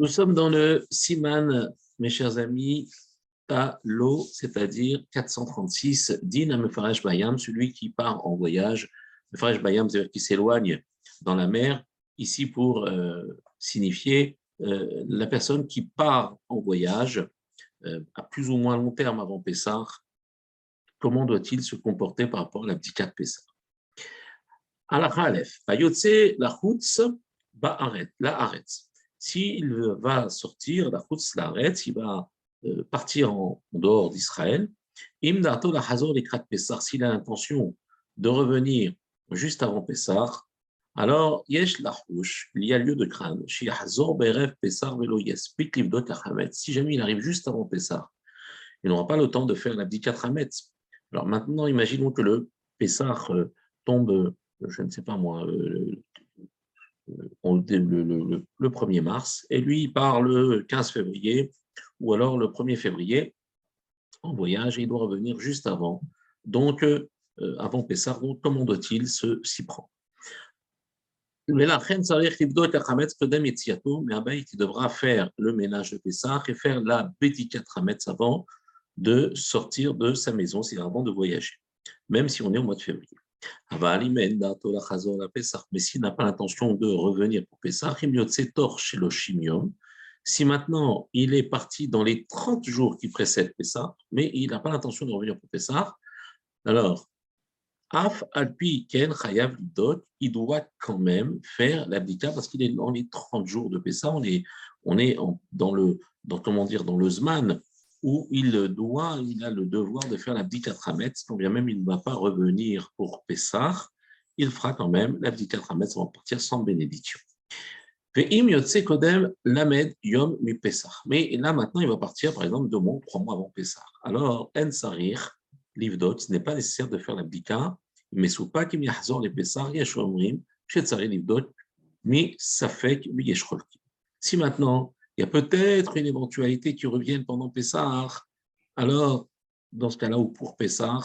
Nous sommes dans le Siman, mes chers amis, à l'eau, c'est-à-dire 436, Din Bayam, celui qui part en voyage. Mefaresh Bayam, c'est-à-dire qui s'éloigne dans la mer, ici pour euh, signifier euh, la personne qui part en voyage euh, à plus ou moins long terme avant Pessah, comment doit-il se comporter par rapport à la de Pessah? Aleph, Bayotse la Ba'aret, la Aretz. S'il va sortir, la il va euh, partir en, dehors d'Israël, s'il a l'intention de revenir juste avant Pessah, alors il y a lieu de craindre. Si jamais il arrive juste avant Pessah, il n'aura pas le temps de faire l'abdikat Hametz. Alors maintenant, imaginons que le Pessah euh, tombe, euh, je ne sais pas moi, le, le, 1er mars, et lui, il part le 15 février, ou alors le 1er février en voyage et il doit revenir juste avant. Donc, euh, avant Pessah, donc comment doit-il s'y prendre mais il devra faire le ménage de Pessah et faire la Bédikat Hametz avant de sortir de sa maison, c'est avant de voyager, même si on est au mois de février. Mais s'il n'a pas l'intention de revenir pour Pessah, si maintenant il est parti dans les 30 jours qui précèdent Pessah, mais il n'a pas l'intention de revenir pour Pessah, alors, Af Alpi Ken il doit quand même faire l'abdika parce qu'il est dans les 30 jours de Pessah, on est, on est dans le, dans, comment dire, dans le Zman où il doit, il a le devoir de faire l'abdika Trametz, quand bien même il ne va pas revenir pour Pessah, il fera quand même l'abdika Trametz avant de partir sans bénédiction. Mais là, maintenant, il va partir, par exemple, deux mois, trois mois avant Pessah. Alors, En Livdot, ce n'est pas nécessaire de faire l'abdika, mais sous pas les Livdot, fait qu'il y Si maintenant, il y a peut-être une éventualité qui revienne pendant Pessah, alors, dans ce cas-là, ou pour Pessah,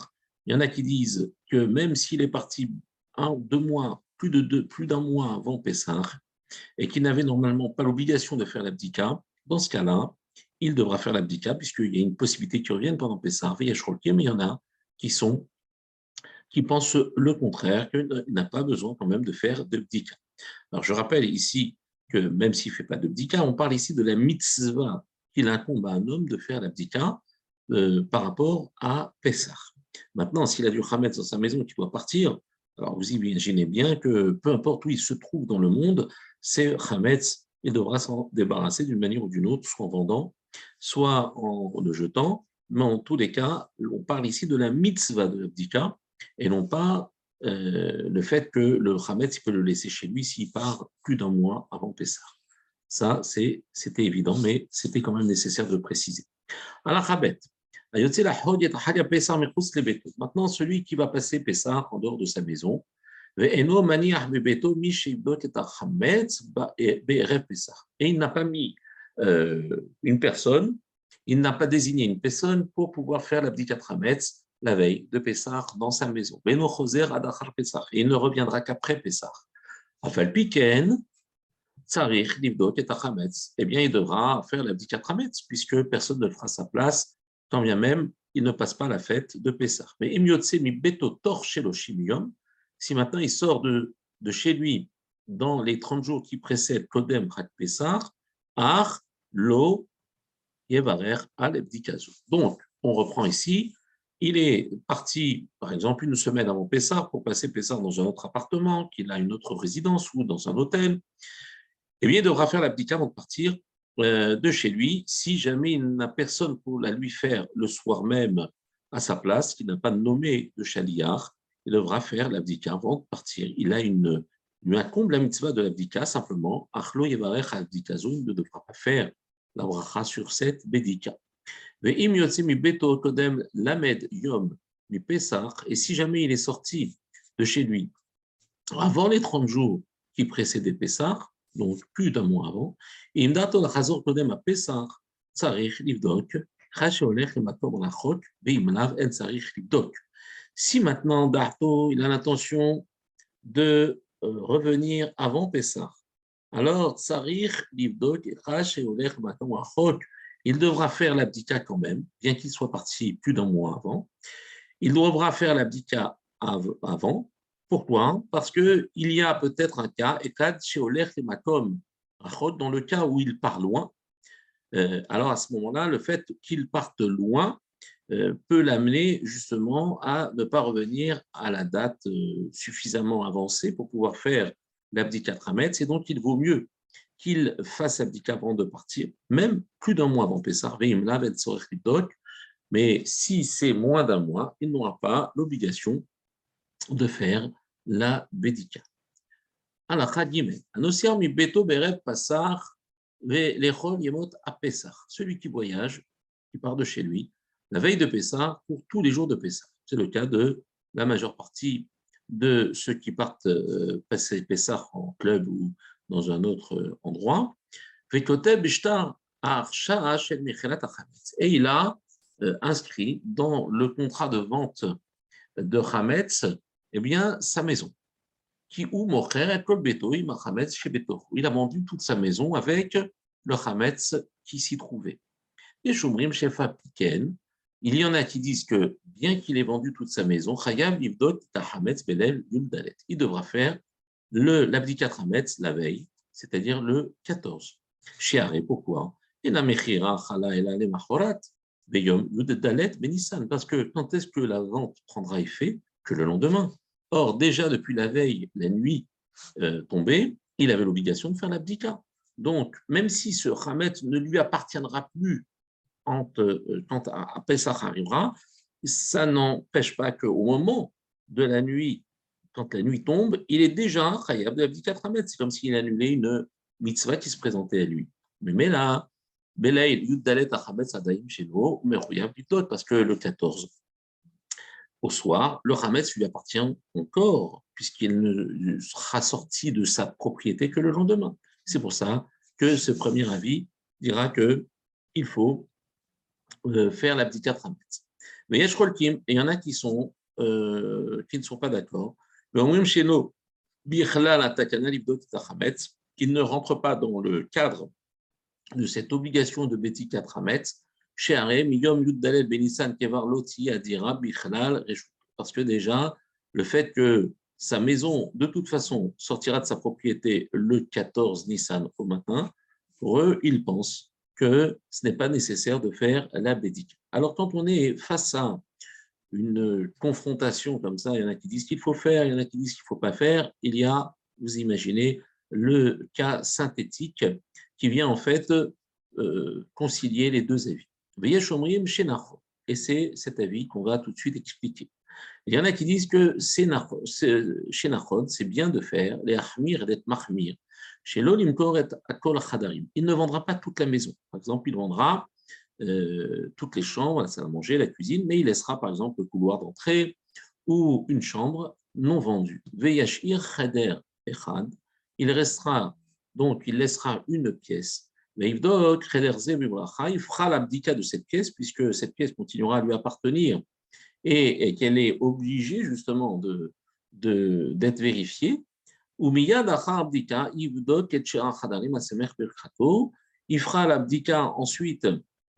il y en a qui disent que même s'il est parti un ou deux mois, plus d'un de plus mois avant Pessah, et qui n'avait normalement pas l'obligation de faire l'abdika, dans ce cas-là, il devra faire l'abdika, puisqu'il y a une possibilité qu'il revienne pendant Pessah, mais il y en a qui sont qui pensent le contraire, qu'il n'a pas besoin quand même de faire de bdika. Alors je rappelle ici même s'il ne fait pas de bdika, on parle ici de la mitzvah qu'il incombe à un homme de faire l'abdika euh, par rapport à Pessah. Maintenant, s'il a du Hametz dans sa maison et qu'il doit partir, alors vous imaginez bien que peu importe où il se trouve dans le monde, c'est Hametz, il devra s'en débarrasser d'une manière ou d'une autre, soit en vendant, soit en le jetant, mais en tous les cas, on parle ici de la mitzvah de l'abdika, et non pas euh, le fait que le Hametz peut le laisser chez lui s'il part plus d'un mois avant Pessah. Ça, c'était évident, mais c'était quand même nécessaire de préciser. Maintenant, celui qui va passer Pessah en dehors de sa maison, et il n'a pas mis euh, une personne, il n'a pas désigné une personne pour pouvoir faire l'abdikat Hametz la veille de Pessah dans sa maison. Et il ne reviendra qu'après Pessah. Afal Piken, Tsarich, et eh bien, il devra faire l'abdikat Hametz, puisque personne ne fera sa place, tant bien même il ne passe pas la fête de Pessah. Mais mi beto tor si maintenant il sort de, de chez lui dans les 30 jours qui précèdent Kodem Chak Pessah, Ar Lo Yevarer Al Donc, on reprend ici, il est parti, par exemple, une semaine avant Pessah pour passer Pessah dans un autre appartement, qu'il a une autre résidence ou dans un hôtel. Eh bien, il devra faire l'abdicat avant de partir euh, de chez lui si jamais il n'a personne pour la lui faire le soir même à sa place, qu'il n'a pas nommé de chaliar, il devra faire l'abdika avant de partir. Il a une, lui incombe la mitzvah de l'abdika simplement. Achlo yevarech ne devra pas faire la bracha sur cette bédika. Et si jamais il est sorti de chez lui avant les 30 jours qui précédaient Pessah, donc plus d'un mois avant, et livdok, livdok. Si maintenant Darto il a l'intention de euh, revenir avant Pessah, alors il devra faire l'abdika quand même, bien qu'il soit parti plus d'un mois avant. Il devra faire l'abdika avant. Pourquoi? Parce qu'il y a peut-être un cas, dans le cas où il part loin. Euh, alors à ce moment-là, le fait qu'il parte loin euh, peut l'amener justement à ne pas revenir à la date euh, suffisamment avancée pour pouvoir faire l'abdika Trametz, et donc il vaut mieux qu'il fasse l'abdika avant de partir, même plus d'un mois avant Pessah, mais si c'est moins d'un mois, il n'aura pas l'obligation de faire la bédika. Celui qui voyage, qui part de chez lui, la veille de Pessah pour tous les jours de Pessah. C'est le cas de la majeure partie de ceux qui partent euh, passer Pessah en club ou dans un autre endroit. Et il a euh, inscrit dans le contrat de vente de Hametz eh bien, sa maison. Il a vendu toute sa maison avec le Hametz qui s'y trouvait. Et Shumrim Shefa Piken, il y en a qui disent que bien qu'il ait vendu toute sa maison, il devra faire l'abdikat Hametz la veille, c'est-à-dire le 14. Shiare, pourquoi? Parce que quand est-ce que la vente prendra effet? Que le lendemain. Or, déjà depuis la veille, la nuit euh, tombée, il avait l'obligation de faire l'abdika. Donc, même si ce Hametz ne lui appartiendra plus quand, euh, quand à Pessah arrivera, ça n'empêche pas qu'au moment de la nuit, quand la nuit tombe, il est déjà Chayav de Abdikat C'est comme s'il annulait une mitzvah qui se présentait à lui. Mais là, parce que le 14, au soir, le Hametz lui appartient encore, puisqu'il ne sera sorti de sa propriété que le lendemain. C'est pour ça que ce premier avis dira qu'il faut euh, faire l'abdicat Hametz. Mais il y en a qui, euh, qui ne sont pas d'accord. Qu'il ne rentre pas dans le cadre de cette obligation de Betikat Hametz, parce que déjà, le fait que sa maison, de toute façon, sortira de sa propriété le 14 Nissan au matin, pour eux, ils pensent que ce n'est pas nécessaire de faire la bédique. Alors, quand on est face à une confrontation comme ça, il y en a qui disent qu'il faut faire, il y en a qui disent qu'il ne faut pas faire, il y a, vous imaginez, le cas synthétique qui vient en fait euh, concilier les deux avis. Et c'est cet avis qu'on va tout de suite expliquer. Il y en a qui disent que chez c'est bien de faire les Ahmir et d'être Mahmir. Chez l'Olimkor et Akol Khadarim. Il ne vendra pas toute la maison. Par exemple, il vendra euh, toutes les chambres, la salle à manger, la cuisine, mais il laissera par exemple le couloir d'entrée ou une chambre non vendue. Echad. Il restera, donc il laissera une pièce. Il fera l'abdika de cette pièce, puisque cette pièce continuera à lui appartenir et, qu'elle est obligée justement de, d'être vérifiée. Il fera l'abdika ensuite,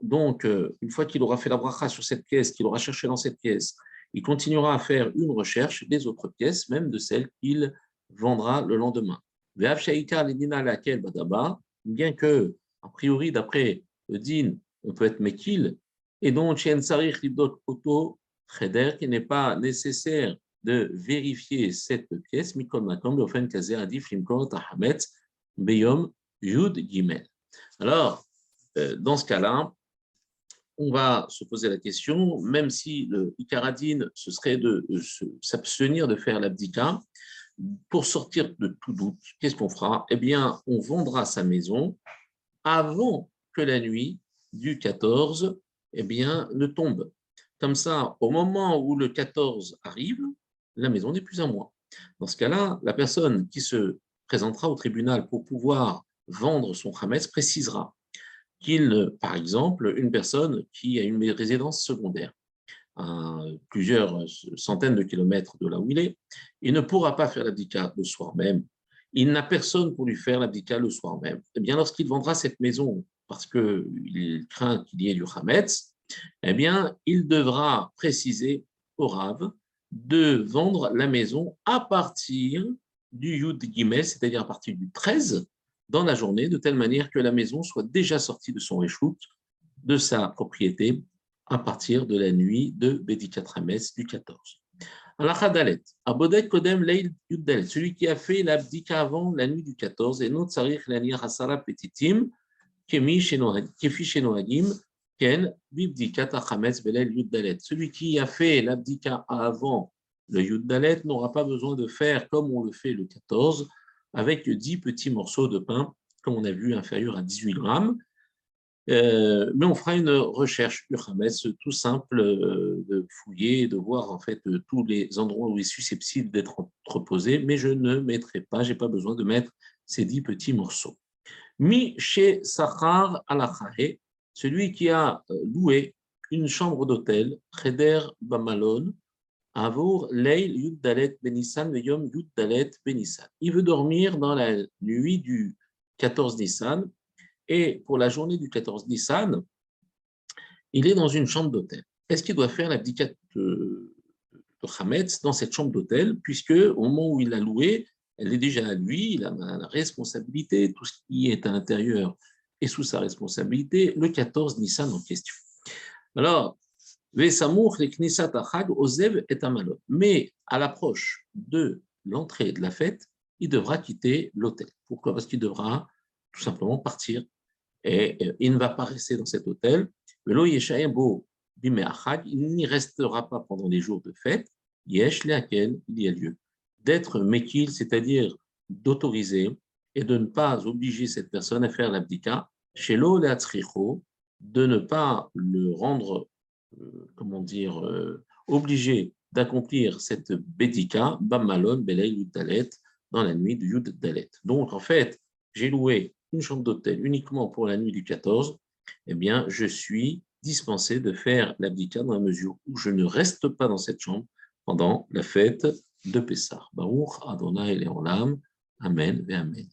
donc euh, une fois qu'il aura fait la bracha sur cette pièce, qu'il aura cherché dans cette pièce, il continuera à faire une recherche des autres pièces, même de celles qu'il vendra le lendemain. Bien que, a priori, d'après le din, on peut être mekil, et donc, chez Auto, Cheder, qui n'est pas nécessaire de vérifier cette pièce. Alors, euh, dans ce cas-là, on va se poser la question, même si le Ikaradine, ce serait de s'abstenir de faire l'abdika, pour sortir de tout doute, qu'est-ce qu'on fera? Eh bien, on vendra sa maison avant que la nuit du 14 eh bien, ne tombe. Comme ça, au moment où le 14 arrive, la maison n'est plus à moi. Dans ce cas-là, la personne qui se présentera au tribunal pour pouvoir vendre son Hametz précisera qu'il, par exemple, une personne qui a une résidence secondaire à plusieurs centaines de kilomètres de là où il est, il ne pourra pas faire l'abdicat le soir même. il n'a personne pour lui faire l'abdika le soir même. Eh bien, lorsqu'il vendra cette maison parce qu'il craint qu'il y ait du Hametz, eh bien, il devra préciser au Rav de vendre la maison à partir du Yud Gimel, c'est-à-dire à partir du 13 dans la journée, de telle manière que la maison soit déjà sortie de son réchoute, de sa propriété, à partir de la nuit de Bedikat Rames du 14. Dalet, Abodek Kodem Leil Yud celui qui a fait l'abdika avant la nuit du 14, et notre Sarich Lanir Hasara Petitim, Kefi Noagim, Ken Bibdikat Achametz Belel Yud Dalet. Celui qui a fait l'abdika avant le Yud Dalet n'aura pas besoin de faire comme on le fait le 14, avec 10 petits morceaux de pain, comme on a vu, inférieurs à 18 grammes. Euh, mais on fera une recherche Urhametz tout simple euh, de fouiller, de voir en fait tous les endroits où il est susceptible d'être entreposé, mais je ne mettrai pas, j'ai pas besoin de mettre ces dix petits morceaux. Mi chez Sachar Alachahe, celui qui a euh, loué une chambre d'hôtel, Cheder Bamalon, Avour Leil Benissan Veyom Benissan. Il veut dormir dans la nuit du 14 Nissan et pour la journée du 14 Nissan, il est dans une chambre d'hôtel. Est-ce qu'il doit faire l'abdicat de, de Hametz dans cette chambre d'hôtel, puisque au moment où il l'a loué, elle est déjà à lui, il a la responsabilité, tout ce qui est à l'intérieur est sous sa responsabilité, le 14 Nissan en question. Alors, mais à l'approche de l'entrée de la fête, il devra quitter l'hôtel. Pourquoi? Parce qu'il devra tout simplement partir et il ne va pas rester dans cet hôtel. Il n'y restera pas pendant les jours de fête. Il y a lieu d'être mekil, c'est-à-dire d'autoriser et de ne pas obliger cette personne à faire l'abdika, chez de ne pas le rendre, euh, comment dire, euh, obligé d'accomplir cette bédika, Bamalon, Belay, Dalet, dans la nuit du Yud Dalet. Donc, en fait, j'ai loué une chambre d'hôtel uniquement pour la nuit du 14, eh bien, je suis dispensé de faire l'abdika dans la mesure où je ne reste pas dans cette chambre pendant la fête de Pessah. Baruch Adonai Leolam. Amen et Amen.